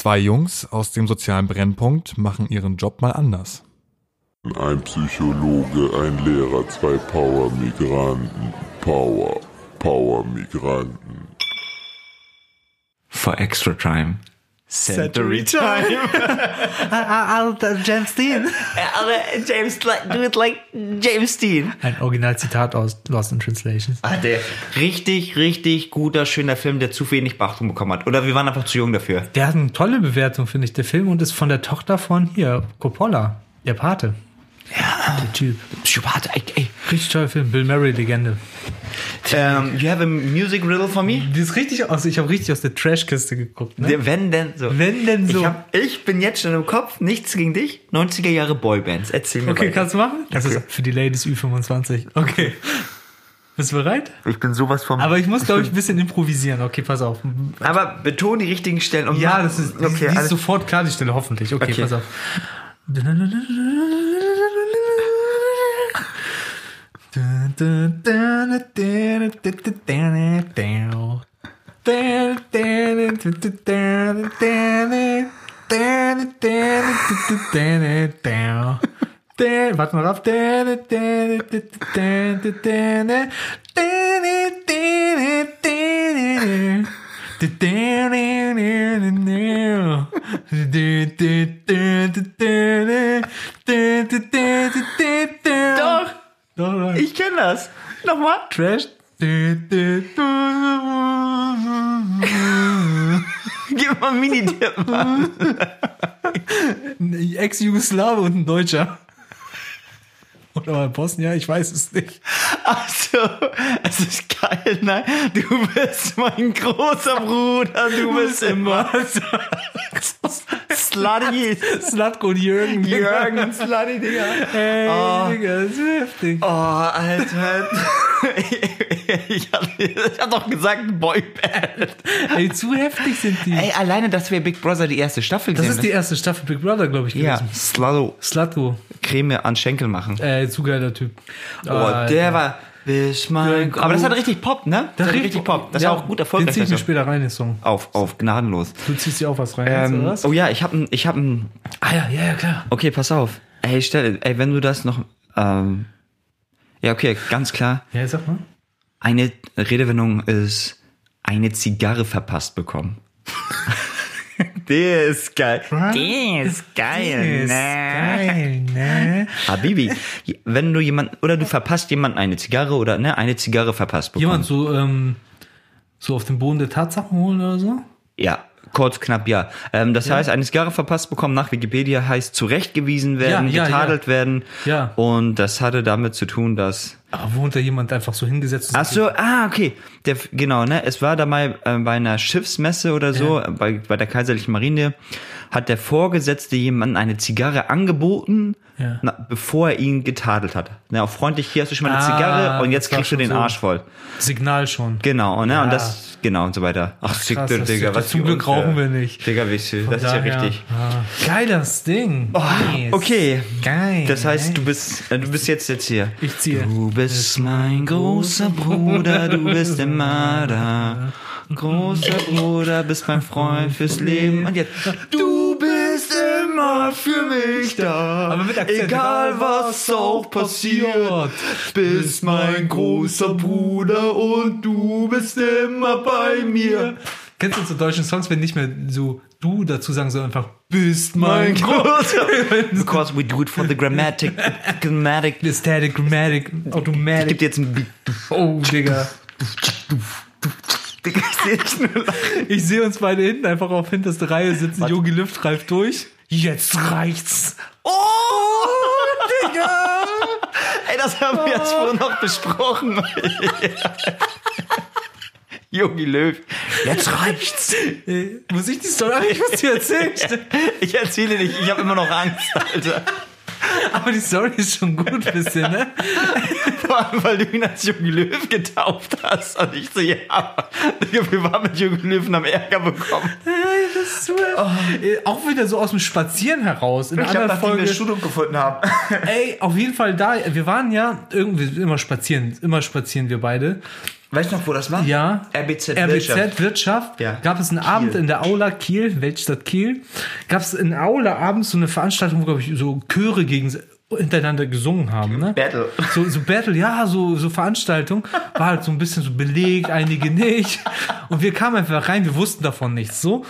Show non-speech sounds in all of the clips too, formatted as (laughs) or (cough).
Zwei Jungs aus dem sozialen Brennpunkt machen ihren Job mal anders. Ein Psychologe, ein Lehrer, zwei Power-Migranten. Power, Power-Migranten. For extra time. Century Time. Alter, (laughs) James Dean. Aber James, like, do it like James Dean. Ein Originalzitat aus Lost in Translation. Ah, der richtig, richtig guter, schöner Film, der zu wenig Beachtung bekommen hat. Oder wir waren einfach zu jung dafür. Der hat eine tolle Bewertung, finde ich, der Film, und ist von der Tochter von hier, Coppola, der Pate. Ja. Der Typ. Psychopath, ey, ey. Richtig toller Film, Bill Murray, Legende. Um, you have a music riddle for me? Die ist richtig aus, ich habe richtig aus der Trashkiste geguckt, ne? Wenn denn so. Wenn denn so. Ich, hab, ich bin jetzt schon im Kopf, nichts gegen dich. 90er Jahre Boybands. Erzähl mir Okay, weiter. kannst du machen? Das ist für die Ladies Ü25. Okay. Bist du bereit? Ich bin sowas vom. Aber ich muss, glaube ich, ein bisschen improvisieren. Okay, pass auf. Aber beton die richtigen Stellen. Und Ja, das ist, die, okay. die ist sofort klar, die Stelle, hoffentlich. Okay, Okay. pass auf. Warte mal auf. Doch. Ich kenne das. Nochmal. Trash. Gib mal Mini-Tipp. Ein Ex-Jugoslawe und ein Deutscher. Oder mal Bosnier, ich weiß es nicht. Ach so, es ist geil, nein. Du bist mein großer Bruder, du bist immer Slutty. Und Jürgen. Jürgen Slutty, Digga. Ey, Oh. Digga, das ist heftig. Oh, Alter. (laughs) Ich hab, ich hab doch gesagt Boyband. Ey, zu heftig sind die. Ey, alleine, dass wir Big Brother die erste Staffel das ist die erste Staffel Big Brother, glaube ich, Ja. Slutto. Slatko. Creme an Schenkel machen. Ey, zu geiler Typ. Oh, der war. Bis mein Aber das hat richtig Pop, ne? Das hat richtig Pop. Das ja, war auch gut erfolgreich. Den zieh ich mir das Jahr. später rein, den Song. Auf, auf, gnadenlos. Du ziehst dir auch was rein, Ähm, was? oh ja, ich hab ein, ich hab ein, Ah ja, ja, ja, klar. okay, pass auf. Ey, stell, ey, wenn du das noch, ähm, ja, okay, ganz klar. Ja, sag mal. Eine Redewendung ist eine Zigarre verpasst bekommen. (laughs) Der ist geil. Der ist geil, ne? geil, ne? Habibi, wenn du jemand, oder du verpasst jemand eine Zigarre oder, ne, eine Zigarre verpasst bekommen. Jemand so, ähm, so auf den Boden der Tatsachen holen oder so? Ja, kurz, knapp, ja. Ähm, das heißt, eine Zigarre verpasst bekommen nach Wikipedia heißt zurechtgewiesen werden, Ja, ja, getadelt werden. Ja. Und das hatte damit zu tun, dass. Aber wo unter jemand einfach so hingesetzt. Ach so, ah, okay. Der, genau, ne? Es war dabei äh, bei einer Schiffsmesse oder so, äh, bei, bei der Kaiserlichen Marine, hat der Vorgesetzte jemandem eine Zigarre angeboten, Ja. na, bevor er ihn getadelt hat. Ne, auch freundlich, hier hast du schon mal eine Ah, Zigarre und jetzt kriegst du den so. Arsch voll. Signal schon. Genau, ne? Ja. Und das, genau und so weiter. Ach, sick, krass, das- Digga, was zum Glück rauchen wir nicht. Digga, ihr, Von das ist ja richtig. ah, geiles Ding. Nice. Okay. Geil. Das heißt, du bist, äh, du bist jetzt jetzt hier. Ich ziehe. Du bist mein großer Bruder, du bist immer da. Großer Bruder, bist mein Freund fürs Leben. Und jetzt, du bist immer für mich da. Egal was auch passiert, bist mein großer Bruder und du bist immer bei mir. Kennst du so deutschen Songs, wenn nicht mehr so du dazu sagen, sondern einfach bist mein Mein großer. (laughs) Because we do it for the grammatic, grammatic. The Static, Grammatic, Ich Automatic. geb dir jetzt ein Beat. Oh, Digga. (laughs) Digga, ich seh dich nur lachen. Ich sehe uns beide hinten einfach auf hinterste Reihe sitzen. Yogi Lüft greift durch. Jetzt reicht's. Oh, Digga! Ey, das haben wir jetzt vorhin noch besprochen. (laughs) Jogi Löw. Jetzt reicht's. (laughs) Muss ich die Story? Ich muss dir erzählen. Ich erzähle nicht, ich habe immer noch Angst, Alter. (laughs) Aber die Story ist schon gut, bisschen, ne? (laughs) Vor allem, weil du ihn als Jogi Löw getauft hast. Und ich so, ja, Digga, wir waren mit Jogi Löw und haben Ärger bekommen. Das ist so, äh, Auch wieder so aus dem Spazieren heraus. In einer Ich habe, wir Folge. das Studium gefunden haben. Ey, auf jeden Fall da. Wir waren ja irgendwie immer spazieren. Immer spazieren wir beide. Weißt du noch, wo das war? Ja. RBZ, RBZ Wirtschaft. Ja. Gab es einen Abend in der Aula Kiel, Weltstadt Kiel, gab es in Aula abends so eine Veranstaltung, wo, glaube ich, so Chöre gegen hintereinander gesungen haben, ne? Battle. So, so Battle, ja, so, so Veranstaltung. War halt so ein bisschen so belegt, einige nicht. Und wir kamen einfach rein, wir wussten davon nichts. So,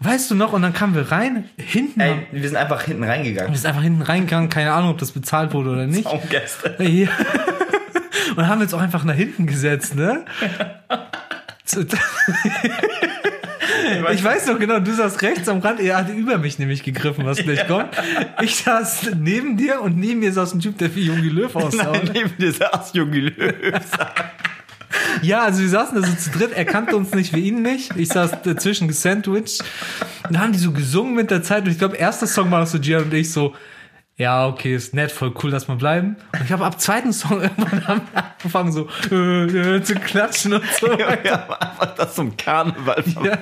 weißt du noch? Und dann kamen wir rein, hinten, Ey, wir sind einfach hinten reingegangen. wir sind einfach hinten reingegangen, keine Ahnung, ob das bezahlt wurde oder nicht. Traumgäste. Ja. (laughs) Und haben uns auch einfach nach hinten gesetzt, ne? (laughs) Ich weiß noch genau, du saßt rechts am Rand, er hatte über mich nämlich gegriffen, was gleich kommt. Ich saß neben dir und neben mir saß ein Typ, der wie Jogi Löw aussah. Nein, neben dir saß Jogi Löw. (laughs) Ja, also wir saßen da so zu dritt, er kannte uns nicht, wir ihn nicht. Ich saß dazwischen gesandwiched. Und dann haben die so gesungen mit der Zeit und ich glaube, erster Song war noch so Gian und ich so, ja, okay, ist nett, voll cool, lass mal bleiben. Und ich habe ab zweiten Song (laughs) irgendwann angefangen so äh, äh, zu klatschen und so. Wir haben einfach das zum Karneval Ja,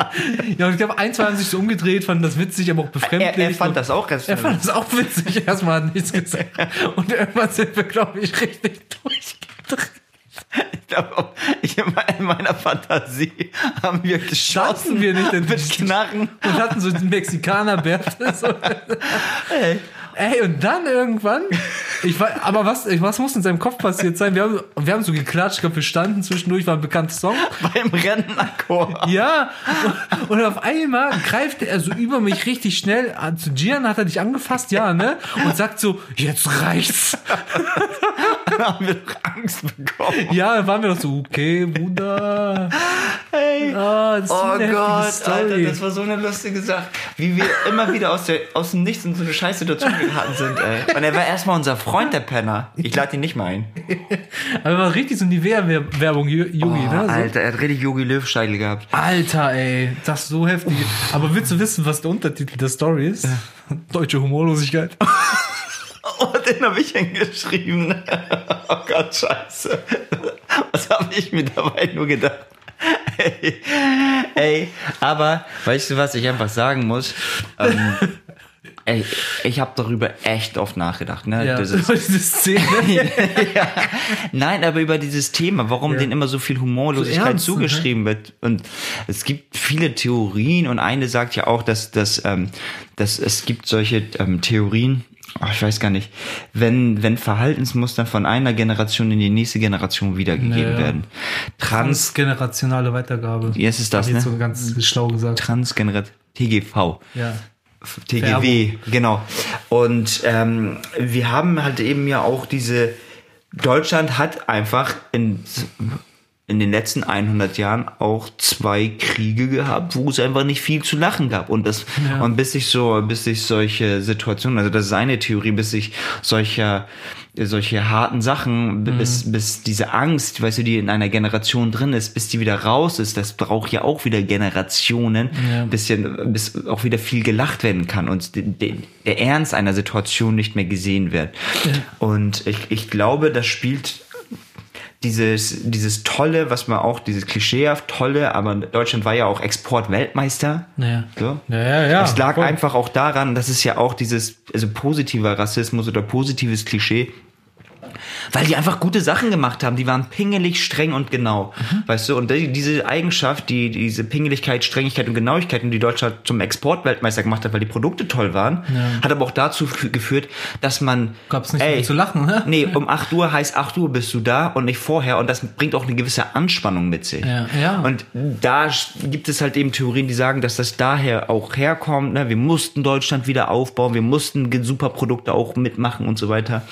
ja und ich glaube, ein, zwei haben sich so umgedreht, fanden das witzig, aber auch befremdlich. Er, er fand das auch ganz Er fand das auch witzig. (laughs) Erstmal hat nichts gesagt. Und irgendwann sind wir, glaube ich, richtig durchgedreht. Ich in me- in meiner Fantasie haben wir geschossen Standen wir nicht in mit Knarren. und hatten so den Mexikaner-Bärte. So. Ey, Ey, und dann irgendwann, ich weiß, aber was, was muss in seinem Kopf passiert sein? Wir haben, wir haben so geklatscht, ich glaube, wir standen zwischendurch, war ein bekannter Song. (laughs) beim Rennenakkord. Ja, und, und auf einmal greift er so über mich richtig schnell an. Zu Gian hat er dich angefasst, ja, ne? Und sagt so, jetzt reicht's. (laughs) Da haben wir doch Angst bekommen. Ja, dann waren wir doch so, okay, Bruder. Ey. Ah, Oh Gott. Alter, das war so eine lustige Sache. Wie wir immer wieder aus, der, aus dem Nichts in so eine Scheißsituation geraten sind, ey. Und er war erstmal unser Freund, der Penner. Ich lade ihn nicht mal ein. Aber war richtig so Nivea-Werbung, Yugi, Oh, ne? So. Alter, er hat richtig Yogi Löw-Steigel gehabt. Alter, ey, das ist so heftig. Aber willst du wissen, was der Untertitel der Story ist? Deutsche Humorlosigkeit. (laughs) Oh, den habe ich hingeschrieben. (laughs) Oh Gott, scheiße. Was habe ich mir dabei nur gedacht? Ey, ey, aber weißt du, was ich einfach sagen muss? Ähm, (laughs) ey, ich habe darüber echt oft nachgedacht. Ne? Ja, Das ist, diese Szene. ja. Nein, aber über dieses Thema, warum Ja. denen immer so viel Humorlosigkeit ernst, ne? zugeschrieben wird. Und es gibt viele Theorien und eine sagt ja auch, dass, dass, ähm, dass es gibt solche ähm, Theorien, oh, ich weiß gar nicht, wenn, wenn Verhaltensmuster von einer Generation in die nächste Generation wiedergegeben Ja. werden. Trans, Transgenerationale Weitergabe. Yes, ist das, ne? so ganz schlau gesagt. Transgenerat, TGV. Ja. TGW, genau. Und ähm, wir haben halt eben ja auch diese, Deutschland hat einfach in, in den letzten 100 Jahren auch zwei Kriege gehabt, wo es einfach nicht viel zu lachen gab. Und das, Ja. und bis sich so, bis sich solche Situationen, also das ist eine Theorie, bis sich solcher, solche harten Sachen, bis, bis diese Angst, weißt du, die in einer Generation drin ist, bis die wieder raus ist, das braucht ja auch wieder Generationen, Ja. bisschen, bis auch wieder viel gelacht werden kann und de, de, der Ernst einer Situation nicht mehr gesehen wird. Und ich, ich glaube, das spielt dieses, dieses tolle, was man auch, dieses klischeehaft tolle, aber Deutschland war ja auch Exportweltmeister. Ja. So. Ja, ja, ja. Es lag Voll. einfach auch daran, dass es ja auch dieses, also positiver Rassismus oder positives Klischee, weil die einfach gute Sachen gemacht haben. Die waren pingelig, streng und genau. Mhm. Weißt du, und die, diese Eigenschaft, die, diese Pingeligkeit, Strengigkeit und Genauigkeit, die Deutschland zum Exportweltmeister gemacht hat, weil die Produkte toll waren, hat aber auch dazu fü- geführt, dass man. Gab's nicht viel zu lachen, ne? Nee, um 8 Uhr heißt 8 Uhr bist du da und nicht vorher. Und das bringt auch eine gewisse Anspannung mit sich. Ja, ja. Und da gibt es halt eben Theorien, die sagen, dass das daher auch herkommt. Ne? Wir mussten Deutschland wieder aufbauen, wir mussten super Produkte auch mitmachen und so weiter.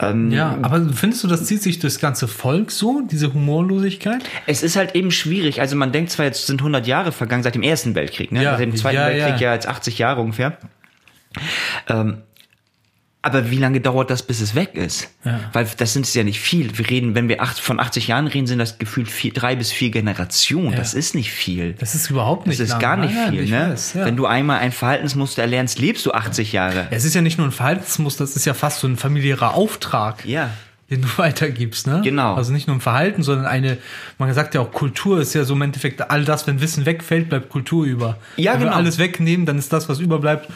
Ähm, Ja, aber findest du, das zieht sich durchs ganze Volk so, diese Humorlosigkeit? Es ist halt eben schwierig. Also man denkt zwar, jetzt sind 100 Jahre vergangen seit dem Ersten Weltkrieg, ne? Ja, seit dem Zweiten ja, Weltkrieg ja. ja. jetzt 80 Jahre ungefähr. Ähm, aber wie lange dauert das, bis es weg ist? Ja. Weil das sind es ja nicht viel. Wir reden, wenn wir acht, von 80 Jahren reden, sind das gefühlt vier, drei bis vier Generationen. Das ist nicht viel. Das ist überhaupt nicht Das ist lang. gar nicht Nein, viel, ne? weiß, ja. Wenn du einmal ein Verhaltensmuster erlernst, lebst du 80 Jahre. Es ist ja nicht nur ein Verhaltensmuster, das ist ja fast so ein familiärer Auftrag, Ja. den du (laughs) weitergibst, ne? Genau. Also nicht nur ein Verhalten, sondern eine, man sagt ja auch, Kultur ist ja so im Endeffekt all das, wenn Wissen wegfällt, bleibt Kultur über. Ja, wenn genau. wir alles wegnehmen, dann ist das, was überbleibt,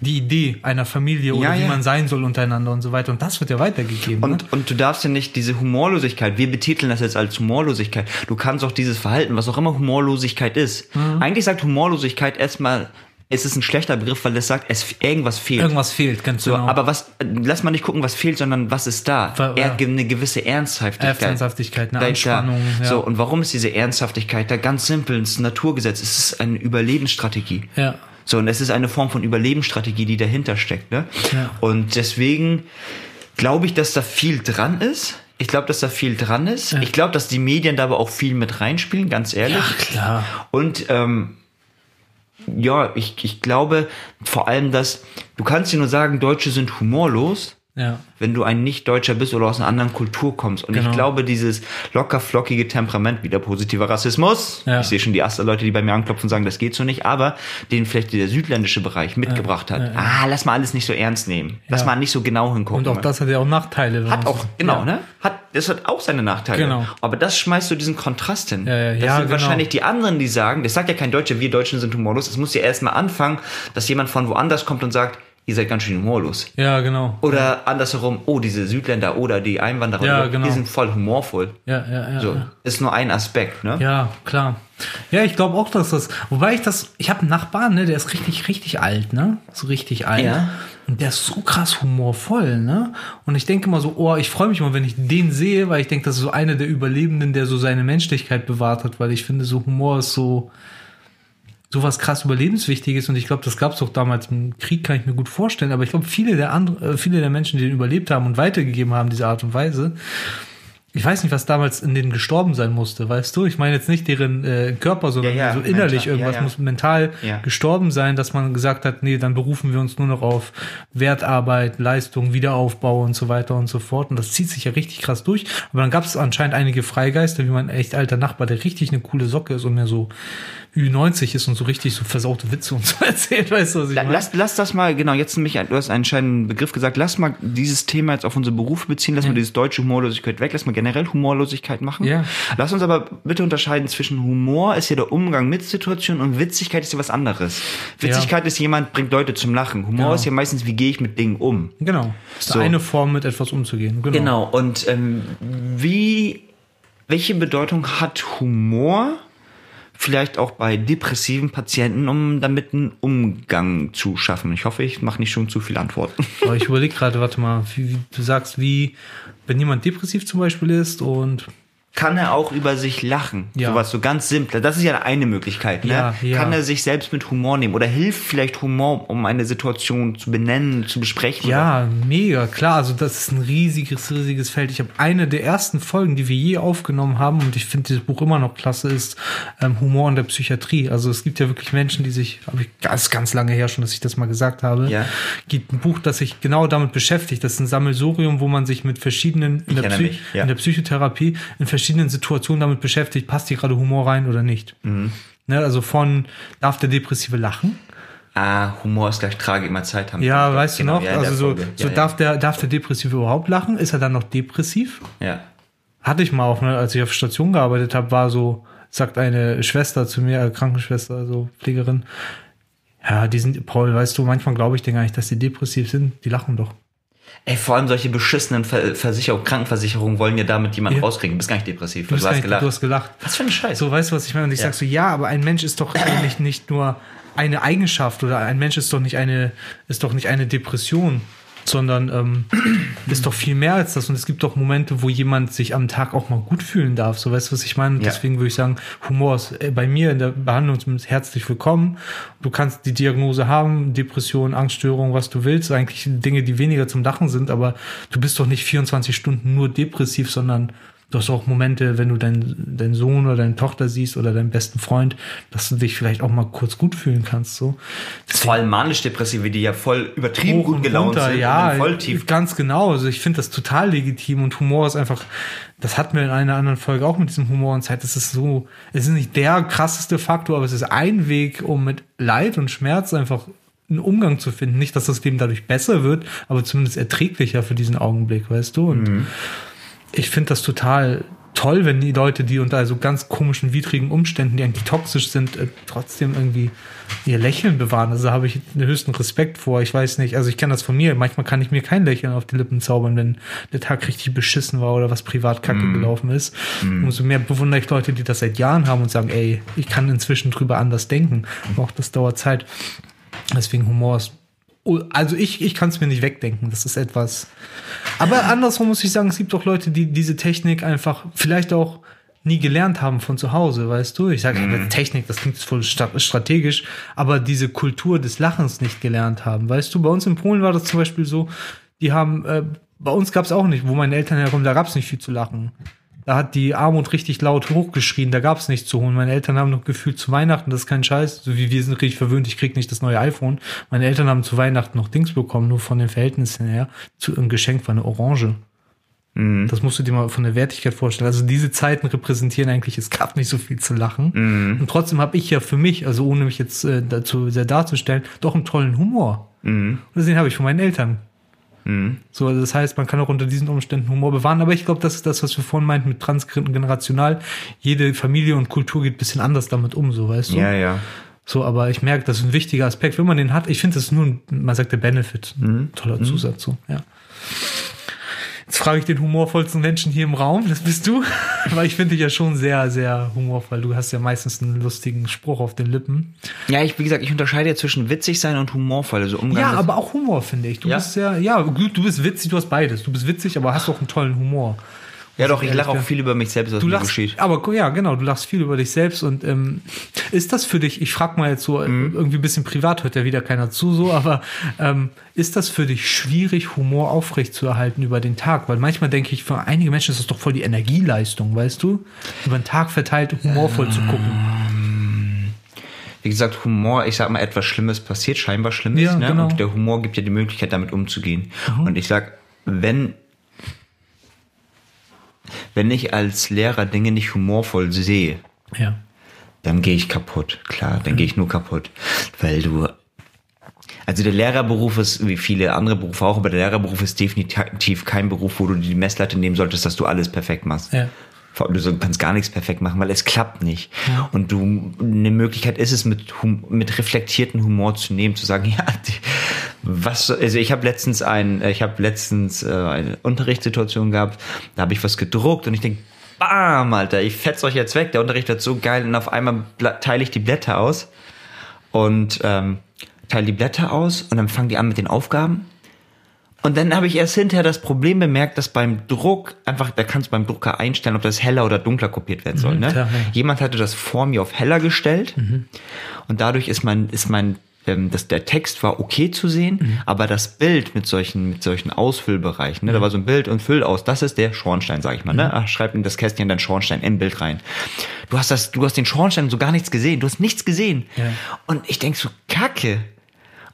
die Idee einer Familie oder Ja, wie ja. man sein soll untereinander und so weiter. Und das wird ja weitergegeben. ne? Und, und du darfst ja nicht diese Humorlosigkeit, wir betiteln das jetzt als Humorlosigkeit. Du kannst auch dieses Verhalten, was auch immer Humorlosigkeit ist. Mhm. Eigentlich sagt Humorlosigkeit erstmal, es ist ein schlechter Begriff, weil es sagt, es irgendwas fehlt. Irgendwas fehlt, ganz so, genau. Aber was, lass mal nicht gucken, was fehlt, sondern was ist da? Wa- Er, ja. eine gewisse Ernsthaftigkeit. Ernsthaftigkeit, eine Anspannung. Ja. So, und warum ist diese Ernsthaftigkeit da? Ganz simpel, es ist ein Naturgesetz, es ist eine Überlebensstrategie. ja. So, und es ist eine Form von Überlebensstrategie, die dahinter steckt. Ne? Ja. Und deswegen glaube ich, dass da viel dran ist. Ich glaube, dass da viel dran ist. Ich glaube, dass die Medien da aber auch viel mit reinspielen, ganz ehrlich. Ja, klar. Und ähm, ja, ich, ich glaube vor allem, dass du kannst dir nur sagen, Deutsche sind humorlos, Ja. wenn du ein Nicht-Deutscher bist oder aus einer anderen Kultur kommst. Und Genau. ich glaube, dieses locker flockige Temperament, wieder positiver Rassismus. Ja. Ich sehe schon die ersten Leute, die bei mir anklopfen und sagen, das geht so nicht, aber den vielleicht der südländische Bereich mitgebracht hat. Ah, lass mal alles nicht so ernst nehmen. Lass Ja. mal nicht so genau hingucken. Und auch das hat ja auch Nachteile. Hat auch, genau, ja. ne? Hat, das hat auch seine Nachteile. Genau. Aber das schmeißt du diesen Kontrast hin. Ja, ja, das ja, sind genau. wahrscheinlich die anderen, die sagen, das sagt ja kein Deutscher, wir Deutschen sind humorlos. Es muss ja erstmal anfangen, dass jemand von woanders kommt und sagt, ihr seid ganz schön humorlos. Ja, genau. Oder andersherum, oh, diese Südländer oder die Einwanderer, Ja, die genau. sind voll humorvoll. Ja, ja, ja. So, ja. ist nur ein Aspekt, ne? Ja, klar. Ja, ich glaube auch, dass das. Wobei ich das. Ich habe einen Nachbarn, ne, der ist richtig, richtig alt, ne? So richtig alt. Ja. Und der ist so krass humorvoll, ne? Und ich denke mal so, oh, ich freue mich mal, wenn ich den sehe, weil ich denke, das ist so einer der Überlebenden, der so seine Menschlichkeit bewahrt hat, weil ich finde, so Humor ist so sowas krass überlebenswichtiges und ich glaube, das gab es auch damals im Krieg, kann ich mir gut vorstellen, aber ich glaube, viele der andere, äh, viele der Menschen, die den überlebt haben und weitergegeben haben, diese Art und Weise, ich weiß nicht, was damals in denen gestorben sein musste, weißt du? Ich meine jetzt nicht deren äh, Körper, sondern Ja, ja, so innerlich mental, irgendwas ja, muss mental gestorben sein, dass man gesagt hat, nee, dann berufen wir uns nur noch auf Wertarbeit, Leistung, Wiederaufbau und so weiter und so fort. Und das zieht sich ja richtig krass durch. Aber dann gab es anscheinend einige Freigeister, wie mein echt alter Nachbar, der richtig eine coole Socke ist und mir so Ü90 ist und so richtig so versaute Witze und so (laughs) erzählt, weißt du, was ich meine? Lass, lass das mal, genau, jetzt nämlich, du hast einen entscheidenden Begriff gesagt, lass mal dieses Thema jetzt auf unsere Berufe beziehen, lass mal dieses deutsche Humorlosigkeit weg, lass mal generell Humorlosigkeit machen. Ja. Lass uns aber bitte unterscheiden zwischen Humor ist ja der Umgang mit Situationen und Witzigkeit ist ja was anderes. Witzigkeit ist jemand bringt Leute zum Lachen. Humor Genau. ist ja meistens, wie gehe ich mit Dingen um. Genau. Das ist So. eine Form, mit etwas umzugehen. Genau. Genau, und ähm, wie, welche Bedeutung hat Humor vielleicht auch bei depressiven Patienten, um damit einen Umgang zu schaffen? Ich hoffe, ich mache nicht schon zu viele Antworten. (laughs) Aber ich überlege gerade, warte mal, wie, wie du sagst, wie, wenn jemand depressiv zum Beispiel ist und Kann er auch über sich lachen? Ja. Sowas so ganz simpel. Das ist ja eine Möglichkeit. Ne? Ja, ja. Kann er sich selbst mit Humor nehmen? Oder hilft vielleicht Humor, um eine Situation zu benennen, zu besprechen? Ja, mega, klar. Also das ist ein riesiges, riesiges Feld. Ich habe eine der ersten Folgen, die wir je aufgenommen haben, und ich finde dieses Buch immer noch klasse, ist ähm, Humor in der Psychiatrie. Also es gibt ja wirklich Menschen, die sich, habe ich ganz, ganz lange her schon, dass ich das mal gesagt habe, Ja. gibt ein Buch, das sich genau damit beschäftigt. Das ist ein Sammelsurium, wo man sich mit verschiedenen, in, der, Psy mich, in der Psychotherapie, in verschiedenen Situationen damit beschäftigt, passt hier gerade Humor rein oder nicht. Mhm. Ne, also von, darf der Depressive lachen? Ah, Humor ist gleich Trage, immer Zeit haben. Ja, weißt Genau, du noch? ja, also so, so ja, darf der darf der Depressive überhaupt lachen? Ist er dann noch depressiv? Ja. Hatte ich mal auch, ne, als ich auf Station gearbeitet habe, war so, sagt eine Schwester zu mir, äh, Krankenschwester, also Pflegerin, ja, die sind, Paul, weißt du, manchmal glaube ich denen gar nicht, dass die depressiv sind. Die lachen doch. Ey, vor allem solche beschissenen Ver Versicherungen, Krankenversicherungen wollen ja damit jemanden Ja. rauskriegen. Du bist gar nicht depressiv. Du, bist hast nicht, gelacht. du hast gelacht. Was für ein Scheiß. So, weißt du, was ich meine? Und ich Ja. sag so, ja, aber ein Mensch ist doch eigentlich nicht nur eine Eigenschaft oder ein Mensch ist doch nicht eine, ist doch nicht eine Depression, sondern ähm, (clears throat) ist doch viel mehr als das. Und es gibt doch Momente, wo jemand sich am Tag auch mal gut fühlen darf. So, weißt du, was ich meine? Ja. Deswegen würde ich sagen, Humor ist äh, bei mir in der Behandlung herzlich willkommen. Du kannst die Diagnose haben, Depression, Angststörung, was du willst, eigentlich Dinge, die weniger zum Lachen sind, aber du bist doch nicht 24 Stunden nur depressiv, sondern Du hast auch Momente, wenn du deinen deinen Sohn oder deine Tochter siehst oder deinen besten Freund, dass du dich vielleicht auch mal kurz gut fühlen kannst. So. Vor allem manisch-depressive, die ja voll übertrieben gut gelaunt runter, sind. ja, voll tief. ganz genau. Also ich finde das total legitim und Humor ist einfach, das hatten wir in einer anderen Folge auch mit diesem Humor und Zeit. Das ist so, es ist nicht der krasseste Faktor, aber es ist ein Weg, um mit Leid und Schmerz einfach einen Umgang zu finden. Nicht, dass das Leben dadurch besser wird, aber zumindest erträglicher für diesen Augenblick, weißt du? Und Mhm. Ich finde das total toll, wenn die Leute, die unter so ganz komischen, widrigen Umständen, die eigentlich toxisch sind, äh, trotzdem irgendwie ihr Lächeln bewahren. Also da habe ich den höchsten Respekt vor. Ich weiß nicht, also ich kenne das von mir. Manchmal kann ich mir kein Lächeln auf die Lippen zaubern, wenn der Tag richtig beschissen war oder was privat kacke gelaufen ist. Umso mehr bewundere ich Leute, die das seit Jahren haben und sagen, ey, ich kann inzwischen drüber anders denken. Aber auch das dauert Zeit. Deswegen Humor ist also ich, ich kann es mir nicht wegdenken. Das ist etwas. Aber andersrum muss ich sagen, es gibt auch Leute, die diese Technik einfach vielleicht auch nie gelernt haben von zu Hause, weißt du? Ich sage mhm. Technik, das klingt voll strategisch, aber diese Kultur des Lachens nicht gelernt haben. Weißt du, bei uns in Polen war das zum Beispiel so, die haben, äh, bei uns gab es auch nicht, wo meine Eltern herkommen, da gab es nicht viel zu lachen. Da hat die Armut richtig laut hochgeschrien, da gab es nichts zu holen. Meine Eltern haben noch gefühlt zu Weihnachten, das ist kein Scheiß, so wie wir sind richtig verwöhnt, ich krieg nicht das neue iPhone. Meine Eltern haben zu Weihnachten noch Dings bekommen, nur von den Verhältnissen her. Zu, ein Geschenk war eine Orange. Das musst du dir mal von der Wertigkeit vorstellen. Also diese Zeiten repräsentieren eigentlich, es gab nicht so viel zu lachen. Und trotzdem habe ich ja für mich, also ohne mich jetzt äh, dazu sehr darzustellen, doch einen tollen Humor. Und den habe ich von meinen Eltern. So, also das heißt, man kann auch unter diesen Umständen Humor bewahren, aber ich glaube, das ist das, was wir vorhin meinten mit transgenerational. Jede Familie und Kultur geht ein bisschen anders damit um, so weißt du. Ja, ja. So, aber ich merke, das ist ein wichtiger Aspekt. Wenn man den hat, ich finde, das ist nur, ein, man sagt der Benefit. Ein toller Zusatz, so, ja. Jetzt frage ich den humorvollsten Menschen hier im Raum, das bist du, (laughs) weil ich finde dich ja schon sehr, sehr humorvoll. Du hast ja meistens einen lustigen Spruch auf den Lippen. Ja, ich, wie gesagt, ich unterscheide ja zwischen witzig sein und humorvoll. Also Umgang Ja, aber auch Humor, finde ich. Du Ja? bist ja, ja, gut, du bist witzig, du hast beides. Du bist witzig, aber hast auch einen tollen Humor. Ja doch, ich lache auch viel über mich selbst, was Du lachst, geschieht. aber ja, genau, du lachst viel über dich selbst und ähm, ist das für dich, ich frage mal jetzt so, äh, Mhm. irgendwie ein bisschen privat, hört ja wieder keiner zu, so, aber ähm, ist das für dich schwierig, Humor aufrechtzuerhalten über den Tag? Weil manchmal denke ich, für einige Menschen ist das doch voll die Energieleistung, weißt du? Über den Tag verteilt humorvoll zu gucken. Wie gesagt, Humor, ich sag mal, etwas Schlimmes passiert, scheinbar Schlimmes, Ja, ne? genau. Und der Humor gibt ja die Möglichkeit, damit umzugehen. Und ich sag, wenn, wenn ich als Lehrer Dinge nicht humorvoll sehe, Ja. dann gehe ich kaputt. Klar, dann gehe ich nur kaputt. Weil du. Also der Lehrerberuf ist, wie viele andere Berufe auch, aber der Lehrerberuf ist definitiv kein Beruf, wo du die Messlatte nehmen solltest, dass du alles perfekt machst. Ja. Du kannst gar nichts perfekt machen, weil es klappt nicht. Und du eine Möglichkeit ist es, mit, mit reflektierten Humor zu nehmen, zu sagen, (laughs) ja, die, was, also ich habe letztens ein, ich habe letztens äh, eine Unterrichtssituation gehabt, da habe ich was gedruckt und ich denke, bam, Alter, ich fetz euch jetzt weg, der Unterricht wird so geil und auf einmal teile ich die Blätter aus und ähm, teile die Blätter aus und dann fangen die an mit den Aufgaben. Und dann habe ich erst hinterher das Problem bemerkt, dass beim Druck einfach, da kannst du beim Drucker einstellen, ob das heller oder dunkler kopiert werden soll. Ne? klar, ja. Jemand hatte das vor mir auf heller gestellt und dadurch ist mein, ist mein, ähm, das, der Text war okay zu sehen, aber das Bild mit solchen, mit solchen Ausfüllbereichen, ne? da war so ein Bild und Füll aus, das ist der Schornstein, sag ich mal. Ne? Ach, schreib in das Kästchen in dein Schornstein im Bild rein. Du hast das, du hast den Schornstein so gar nichts gesehen, du hast nichts gesehen. Ja. Und ich denk so, Kacke.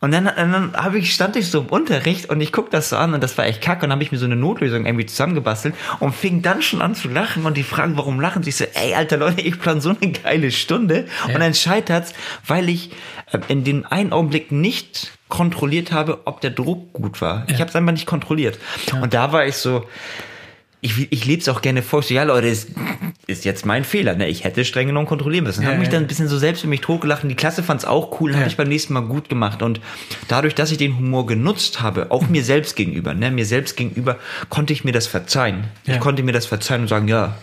Und dann, dann hab ich, stand ich so im Unterricht und ich guck das so an und das war echt kacke und dann habe ich mir so eine Notlösung irgendwie zusammengebastelt und fing dann schon an zu lachen und die fragen, warum lachen sie? Ich so, ey, alter Leute, ich plan so eine geile Stunde und dann scheitert's, weil ich äh, in den einen Augenblick nicht kontrolliert habe, ob der Druck gut war. Ich habe es einfach nicht kontrolliert. Und da war ich so, ich, ich lebe es auch gerne vor. So, ja, Leute, ist, ist jetzt mein Fehler. Ne? Ich hätte streng genommen kontrollieren müssen. Ja, habe mich dann ein bisschen so selbst für mich totgelacht. Und die Klasse fand es auch cool. Ja. Habe ich beim nächsten Mal gut gemacht. Und dadurch, dass ich den Humor genutzt habe, auch mir selbst gegenüber, ne? mir selbst gegenüber, konnte ich mir das verzeihen. Ja. Ich konnte mir das verzeihen und sagen, ja,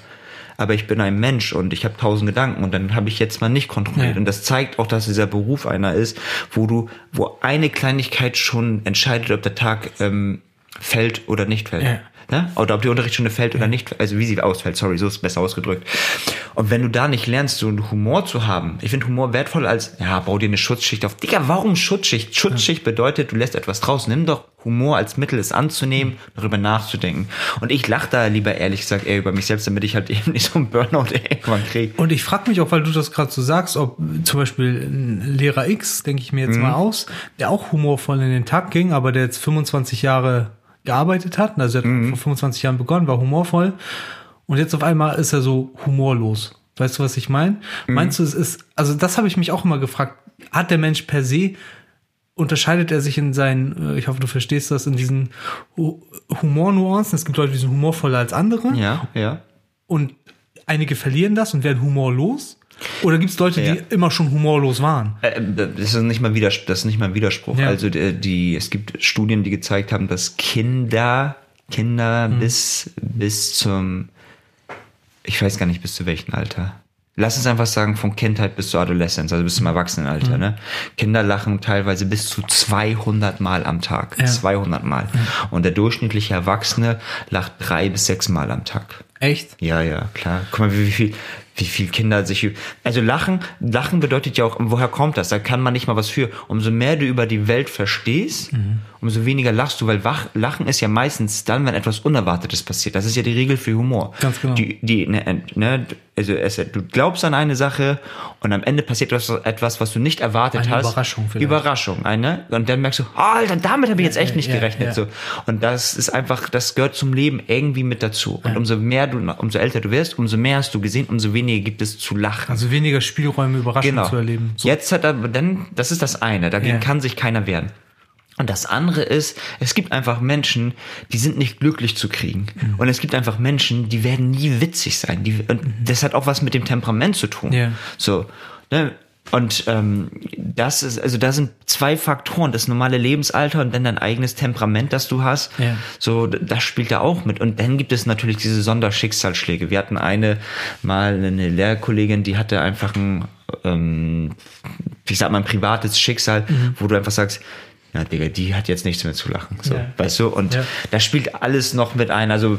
aber ich bin ein Mensch und ich habe tausend Gedanken und dann habe ich jetzt mal nicht kontrolliert. Ja. Und das zeigt auch, dass dieser Beruf einer ist, wo du, wo eine Kleinigkeit schon entscheidet, ob der Tag ähm, fällt oder nicht fällt. Ja. Ne? Oder ob die Unterrichtsstunde fällt oder nicht, also wie sie ausfällt, sorry, so ist besser ausgedrückt. Und wenn du da nicht lernst, so einen Humor zu haben, ich finde Humor wertvoll als, ja, bau dir eine Schutzschicht auf. Digga, warum Schutzschicht? Schutzschicht bedeutet, du lässt etwas draus. Nimm doch Humor als Mittel, es anzunehmen, darüber nachzudenken. Und ich lache da lieber ehrlich gesagt eher über mich selbst, damit ich halt eben nicht so einen Burnout (laughs) irgendwann kriege. Und ich frage mich auch, weil du das gerade so sagst, ob zum Beispiel ein Lehrer X, denke ich mir jetzt mal aus, der auch humorvoll in den Tag ging, aber der jetzt 25 Jahre gearbeitet hat, also er hat vor 25 Jahren begonnen, war humorvoll und jetzt auf einmal ist er so humorlos. Weißt du, was ich meine? Meinst du, es ist, also das habe ich mich auch immer gefragt, hat der Mensch per se unterscheidet er sich in seinen, äh, ich hoffe, du verstehst das, in diesen Hu- Humornuancen. Es gibt Leute, die sind humorvoller als andere. Ja, ja. und einige verlieren das und werden humorlos? Oder gibt es Leute, Ja. die immer schon humorlos waren? Äh, Das ist nicht mal Widerspruch. Das ist nicht mal ein Widerspruch. Ja. Also die, die, es gibt Studien, die gezeigt haben, dass Kinder, Kinder Mhm. bis, bis zum, ich weiß gar nicht bis zu welchem Alter. Lass uns einfach sagen, von Kindheit bis zur Adoleszenz, also bis zum Erwachsenenalter. Mhm. Ne? Kinder lachen teilweise bis zu 200 Mal am Tag. Ja. 200 Mal. Und der durchschnittliche Erwachsene lacht drei bis sechs Mal am Tag. Echt? Ja, ja, klar. Guck mal, wie, wie viel, wie viel Kinder sich, also lachen, lachen bedeutet ja auch, woher kommt das? Da kann man nicht mal was für. Umso mehr du über die Welt verstehst, Mhm. umso weniger lachst du, weil wach, Lachen ist ja meistens dann, wenn etwas Unerwartetes passiert. Das ist ja die Regel für Humor. Ganz genau. Die, die, ne, ne, also es, du glaubst an eine Sache und am Ende passiert etwas, was du nicht erwartet Eine hast. Überraschung vielleicht. Überraschung, eine. Und dann merkst du, Alter, damit habe ich jetzt echt nicht ja, gerechnet. ja. So. Und das ist einfach, das gehört zum Leben irgendwie mit dazu. Und umso mehr du, umso älter du wirst, umso mehr hast du gesehen, umso weniger gibt es zu lachen. Also weniger Spielräume, Überraschungen genau. zu erleben. So. Jetzt hat er, dann, das ist das eine, dagegen Ja. kann sich keiner wehren. Und das andere ist, es gibt einfach Menschen, die sind nicht glücklich zu kriegen. Mhm. Und es gibt einfach Menschen, die werden nie witzig sein. Die, und das hat auch was mit dem Temperament zu tun. Mhm. Ja. So, ne? Und ähm, das ist, also da sind zwei Faktoren, das normale Lebensalter und dann dein eigenes Temperament, das du hast. Ja. So, das spielt da auch mit. Und dann gibt es natürlich diese Sonderschicksalsschläge. Wir hatten eine mal eine Lehrkollegin, die hatte einfach ein, ähm, ich sag mal, ein privates Schicksal, wo du einfach sagst, ja, Digga, die hat jetzt nichts mehr zu lachen. So, Ja. weißt du? Und Ja. da spielt alles noch mit ein. Also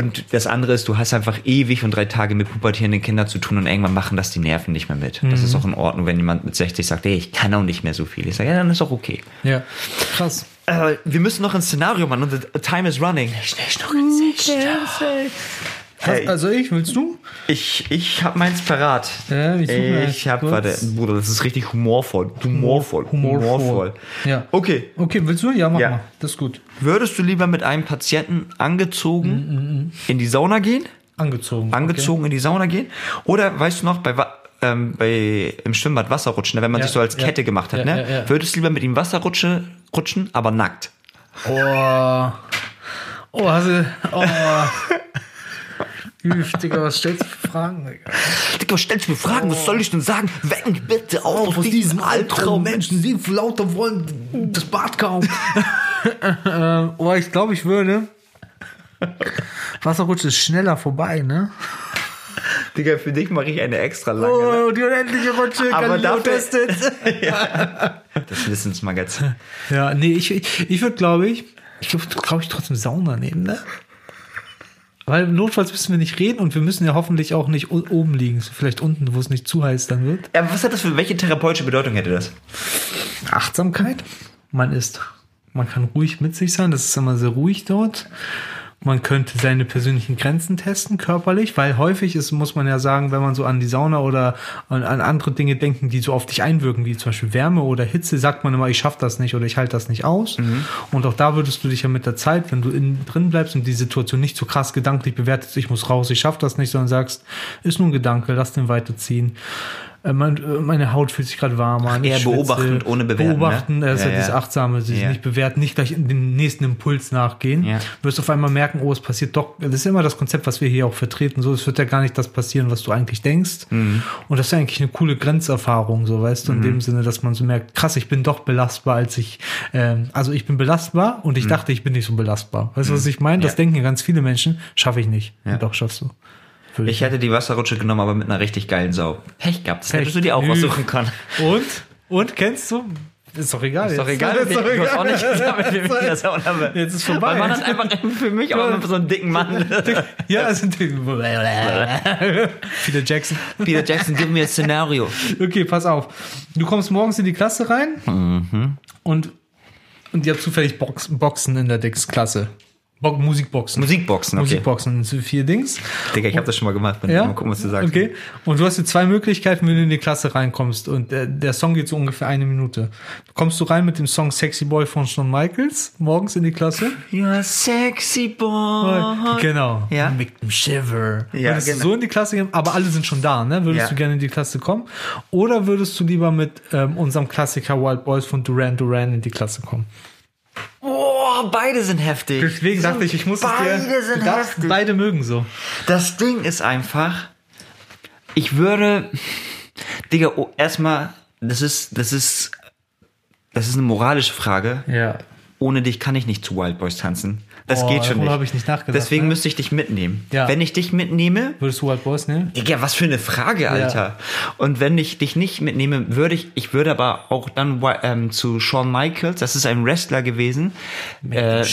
und das andere ist, du hast einfach ewig und drei Tage mit pubertierenden Kindern zu tun und irgendwann machen das die Nerven nicht mehr mit. Das ist auch in Ordnung, wenn jemand mit 60 sagt, ey, ich kann auch nicht mehr so viel. Ich sage, ja, dann ist auch okay. Ja. Krass. Äh, wir müssen noch ein Szenario machen und the time is running. Hey, Also ich, willst du? ich ich habe meins parat. Ja, ich ich habe, warte, Bruder, das ist richtig humorvoll. Humorvoll. Humorvoll. Ja. Okay, Okay, willst du? Ja, mach Ja. mal. Das ist gut. würdest du lieber mit einem Patienten angezogen in die Sauna gehen? Angezogen. angezogen in die Sauna gehen. Oder weißt du noch, bei, ähm, bei im Schwimmbad Wasser rutschen, ne, wenn man Ja, sich so als. Kette gemacht hat, ne? Würdest du lieber mit ihm Wasser rutsche, rutschen, aber nackt? Okay. Oh. Oh, hast du. Oh. (laughs) Üff, Digga, was stellst du für Fragen, Digga? Digga, was stellst du mir Fragen? Was soll ich denn sagen? Mich bitte auf Oh, aus diesem Albtraum Menschen sind viel lauter wollen das Bad kaum. ähm, (laughs) oh, ich glaube, ich würde. Wasserrutsche ist schneller vorbei, ne? Digga, für dich mache ich eine extra lange. Ne? Oh, die unendliche Rutsche, Aber Galileo dafür- testet. (laughs) Das Wissensmagazin. Ja, nee, ich, ich, ich würde, glaube ich, ich würde, glaube ich, trotzdem Sauna nehmen, ne? Weil notfalls müssen wir nicht reden und wir müssen ja hoffentlich auch nicht oben liegen, vielleicht unten, wo es nicht zu heiß dann wird. Ja, was hat das für, welche therapeutische Bedeutung hätte das? Achtsamkeit. Man ist, man kann ruhig mit sich sein, das ist immer sehr ruhig dort. Man könnte seine persönlichen Grenzen testen, körperlich, weil häufig ist, muss man ja sagen, wenn man so an die Sauna oder an, an andere Dinge denken, die so auf dich einwirken, wie zum Beispiel Wärme oder Hitze, sagt man immer, ich schaff das nicht oder ich halte das nicht aus. Und auch da würdest du dich ja mit der Zeit, wenn du innen drin bleibst und die Situation nicht so krass gedanklich bewertest, ich muss raus, ich schaff das nicht, sondern sagst, ist nur ein Gedanke, lass den weiterziehen. Äh, äh, meine Haut fühlt sich gerade warm an. eher schwitze. beobachtend, ohne bewerten, Beobachten, ne? das ist Ja, ja, dieses ja. Achtsame, sich Ja. nicht bewerten, nicht gleich in den nächsten Impuls nachgehen. Ja. Wirst auf einmal merken, oh, es passiert doch. Das ist immer das Konzept, was wir hier auch vertreten. So, es wird ja gar nicht das passieren, was du eigentlich denkst. Mhm. Und das ist ja eigentlich eine coole Grenzerfahrung, so weißt du, in dem Sinne, dass man so merkt, krass, ich bin doch belastbar, als ich, ähm, also ich bin belastbar und ich dachte, ich bin nicht so belastbar. Weißt du, was ich meine? Das Mhm. Denken ja ganz viele Menschen. Schaffe ich nicht. Ja. Und doch schaffst du. Würde Ich hätte die Wasserrutsche genommen, aber mit einer richtig geilen Sau. Pech gehabt. Das Pech. hättest du dir auch aussuchen können. (laughs) Und? Und kennst du? Ist doch egal. Ist doch egal. Ist doch hast auch egal. nicht gesagt, mit wem ich in der Sauna bin. Jetzt ist vorbei. Weil man hat einfach für mich auch immer so einen dicken Mann. (laughs) Ja, also (laughs) Peter Jackson. Peter Jackson, gib mir ein Szenario. Okay, pass auf. Du kommst morgens in die Klasse rein Mhm. und, und ihr habt zufällig Box, Boxen in der Dix-Klasse. Bo Musikboxen. Musikboxen, okay. Musikboxen, so vier Dings. Digga, ich habe das schon mal gemacht. Ja. Mal gucken, was du sagst. Okay. Und du hast jetzt zwei Möglichkeiten, wenn du in die Klasse reinkommst. Und der, der Song geht so ungefähr eine Minute. Kommst du rein mit dem Song Sexy Boy von Shawn Michaels morgens in die Klasse? You're sexy boy. Genau. Ja. Mit dem Shiver. Ja, würdest du genau. so in die Klasse gehen, aber alle sind schon da, ne? Würdest Ja. du gerne in die Klasse kommen? Oder würdest du lieber mit ähm, unserem Klassiker Wild Boys von Duran Duran in die Klasse kommen? Oh, Oh, beide sind heftig. Deswegen dachte ich, ich muss es dir. Beide sind darfst heftig. beide mögen so. Das Ding ist einfach, ich würde, Digga, oh, erstmal, das ist, das ist, das ist eine moralische Frage. Ja. Ohne dich kann ich nicht zu Wild Boys tanzen. Das Oh, geht schon nicht. habe ich nicht nachgedacht, Deswegen ne? müsste ich dich mitnehmen. Ja. Wenn ich dich mitnehme, Würdest du Wild Boys nehmen? Digga, was für eine Frage, Alter. Und wenn ich dich nicht mitnehme, würde ich, ich würde aber auch dann ähm, zu Shawn Michaels, das ist ein Wrestler gewesen, äh,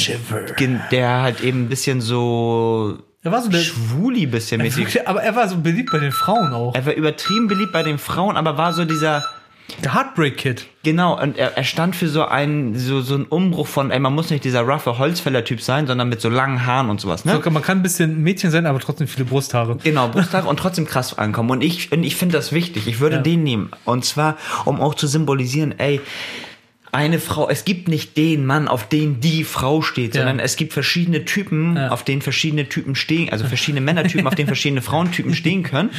der halt eben ein bisschen so Er war so der. schwuli bisschen mäßig. Aber er war so beliebt bei den Frauen auch. Er war übertrieben beliebt bei den Frauen, aber war so dieser, Der Heartbreak Kid. genau, und er, er stand für so einen, so, so einen Umbruch von, ey, man muss nicht dieser roughe Holzfäller-Typ sein, sondern mit so langen Haaren und sowas, ne? So, man kann ein bisschen Mädchen sein, aber trotzdem viele Brusthaare. Genau, Brusthaare und trotzdem krass ankommen. Und ich, und ich finde das wichtig. Ich würde Ja. den nehmen. Und zwar, um auch zu symbolisieren, ey, eine Frau, es gibt nicht den Mann, auf den die Frau steht, Ja. sondern es gibt verschiedene Typen, Ja. auf denen verschiedene Typen stehen, also verschiedene Männertypen, auf denen (laughs) verschiedene Frauentypen stehen können.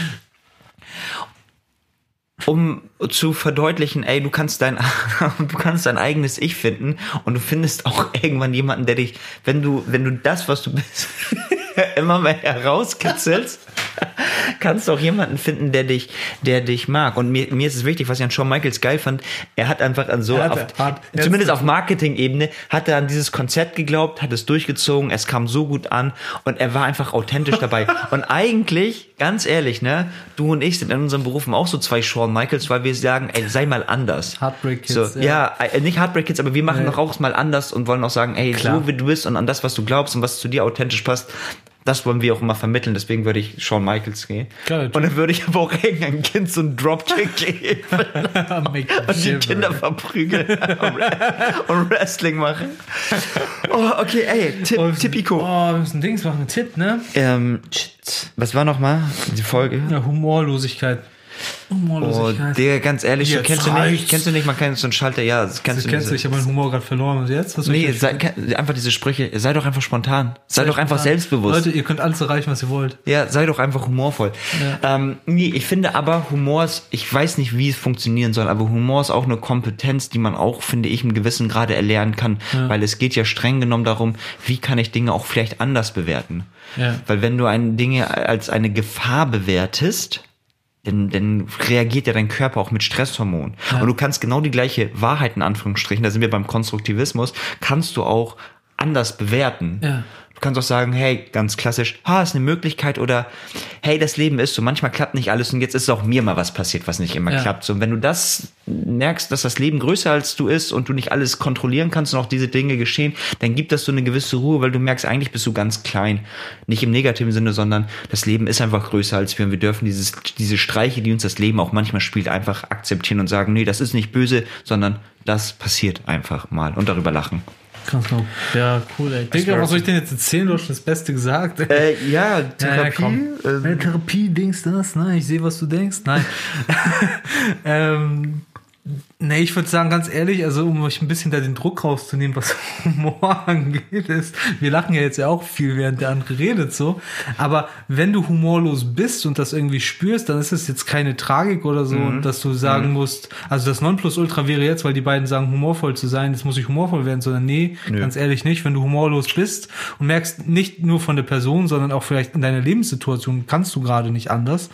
Um zu verdeutlichen, ey, du kannst dein, (laughs) du kannst dein eigenes Ich finden und du findest auch irgendwann jemanden, der dich, wenn du, wenn du das, was du bist, (laughs) (laughs) immer mehr herauskitzelst, kannst du auch jemanden finden, der dich, der dich mag. Und mir, mir ist es wichtig, was ich an Shawn Michaels geil fand, er hat einfach an so, Er auf, hat- zumindest auf Marketing-Ebene, hat er an dieses Konzept geglaubt, hat es durchgezogen, es kam so gut an und er war einfach authentisch dabei. (laughs) und eigentlich, ganz ehrlich, ne, du und ich sind in unseren Berufen auch so zwei Shawn Michaels, weil wir sagen, ey, sei mal anders. Heartbreak Kids, So, ja. ja, äh, nicht Heartbreak Kids, aber wir machen Nee. doch auch mal anders und wollen auch sagen, ey, Klar. so wie du bist und an das, was du glaubst und was zu dir authentisch passt, das wollen wir auch immer vermitteln. Deswegen würde ich Shawn Michaels gehen. Geil. und dann würde ich aber auch irgendein Kind so einen Dropkick (laughs) geben (laughs) und die. Kinder verprügeln und (laughs) Wrestling machen. Oh, okay, ey, Tipp, Oh, Tipico. Oh, wir müssen Dings machen. Ein Tipp, ne? Ähm, was war nochmal die Folge? Ja, Humorlosigkeit. Oh, Humorlosigkeit. Digga, ganz ehrlich, Jetzt kennst du nicht, reicht's. kennst du nicht, man kann so einen Schalter, ja, das kennst das du kennst du, nicht. ich habe meinen Humor gerade verloren. Und jetzt? Was Nee, sei, einfach diese Sprüche, sei doch einfach spontan. Sei, doch einfach selbstbewusst. Leute, ihr könnt alles erreichen, was ihr wollt. Ja, sei doch einfach humorvoll. Ähm, nee, ich finde aber, Humor ist, ich weiß nicht, wie es funktionieren soll, aber Humor ist auch eine Kompetenz, die man auch, finde ich, im gewissen Grade erlernen kann, weil es geht ja streng genommen darum, wie kann ich Dinge auch vielleicht anders bewerten. Ja. Weil wenn du ein Dinge als eine Gefahr bewertest, dann, dann reagiert ja dein Körper auch mit Stresshormonen. Und du kannst genau die gleiche Wahrheit in Anführungsstrichen, da sind wir beim Konstruktivismus, kannst du auch anders bewerten. Ja. Du kannst auch sagen, hey, ganz klassisch, ha, ist eine Möglichkeit oder hey, das Leben ist so, manchmal klappt nicht alles und jetzt ist auch mir mal was passiert, was nicht immer Ja. klappt. So, und wenn du das merkst, dass das Leben größer als du ist und du nicht alles kontrollieren kannst und auch diese Dinge geschehen, dann gibt das so eine gewisse Ruhe, weil du merkst, eigentlich bist du ganz klein. Nicht im negativen Sinne, sondern das Leben ist einfach größer als wir und wir dürfen dieses, diese Streiche, die uns das Leben auch manchmal spielt, einfach akzeptieren und sagen, nee, das ist nicht böse, sondern das passiert einfach mal und darüber lachen. Ganz genau. Ja, cool, ey. Digga, was soll ich denn jetzt erzählen? Du hast schon das Beste gesagt. Äh, ja, (laughs) Ja, ja, Therapie. komm. ähm, Äh, Therapie, Dings, das, ne? Ich sehe, was du denkst. Nein. (laughs) ähm, nee, ich würde sagen, ganz ehrlich, also um euch ein bisschen da den Druck rauszunehmen, was (laughs) Humor angeht, ist, wir lachen ja jetzt ja auch viel, während der andere redet so. Aber wenn du humorlos bist und das irgendwie spürst, dann ist es jetzt keine Tragik oder so, Mhm. dass du sagen musst, also das Nonplusultra wäre jetzt, weil die beiden sagen, humorvoll zu sein, jetzt muss ich humorvoll werden, sondern nee, ganz ehrlich nicht. Wenn du humorlos bist und merkst, nicht nur von der Person, sondern auch vielleicht in deiner Lebenssituation kannst du gerade nicht anders.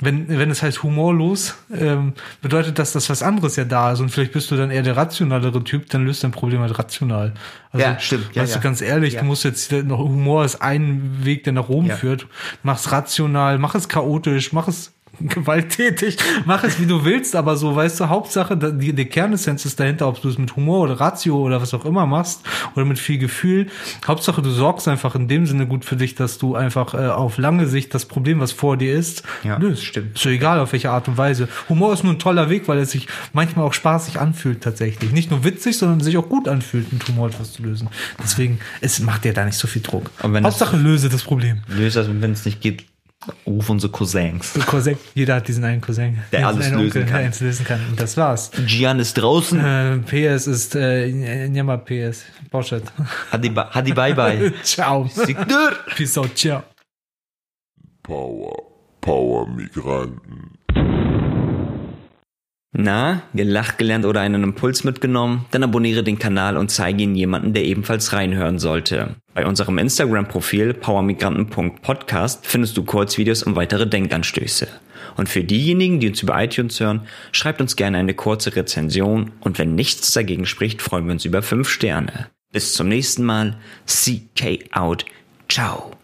Wenn, wenn es heißt humorlos, ähm, bedeutet das, dass was anderes ja da ist und vielleicht bist du dann eher der rationalere Typ, dann löst dein Problem halt rational. Also, Ja, stimmt. Ja, weißt ja. du, ganz ehrlich, Ja. du musst jetzt noch, Humor ist ein Weg, der nach oben Ja. führt. Mach's rational, mach es chaotisch, mach es (laughs) gewalttätig, mach es wie du willst, aber so, weißt du, Hauptsache, die, die Kernessenz ist dahinter, ob du es mit Humor oder Ratio oder was auch immer machst oder mit viel Gefühl. Hauptsache, du sorgst einfach in dem Sinne gut für dich, dass du einfach äh, auf lange Sicht das Problem, was vor dir ist, Ja, löst. stimmt. Ist so egal, auf welche Art und Weise. Humor ist nur ein toller Weg, weil es sich manchmal auch spaßig anfühlt tatsächlich. Nicht nur witzig, sondern sich auch gut anfühlt, mit Humor etwas zu lösen. Deswegen, es macht dir da nicht so viel Druck. Hauptsache, löse das Problem. Löse das, wenn es nicht geht, ruf unsere Cousins. Cousin, jeder hat diesen einen Cousin, Der alles lösen kann. der lösen kann. Und das war's. Gian ist draußen. Äh, PS ist, äh, Njama PS. Bauschat. Hadi, hadi bye bye. (laughs) ciao. Signor. Peace out, ciao. Power, Power Migranten. Na, gelacht gelernt oder einen Impuls mitgenommen? Dann abonniere den Kanal und zeige ihn jemanden, der ebenfalls reinhören sollte. Bei unserem Instagram-Profil powermigranten.podcast findest du Kurzvideos und weitere Denkanstöße. Und für diejenigen, die uns über iTunes hören, schreibt uns gerne eine kurze Rezension und wenn nichts dagegen spricht, freuen wir uns über 5 Sterne. Bis zum nächsten Mal. CK out. Ciao.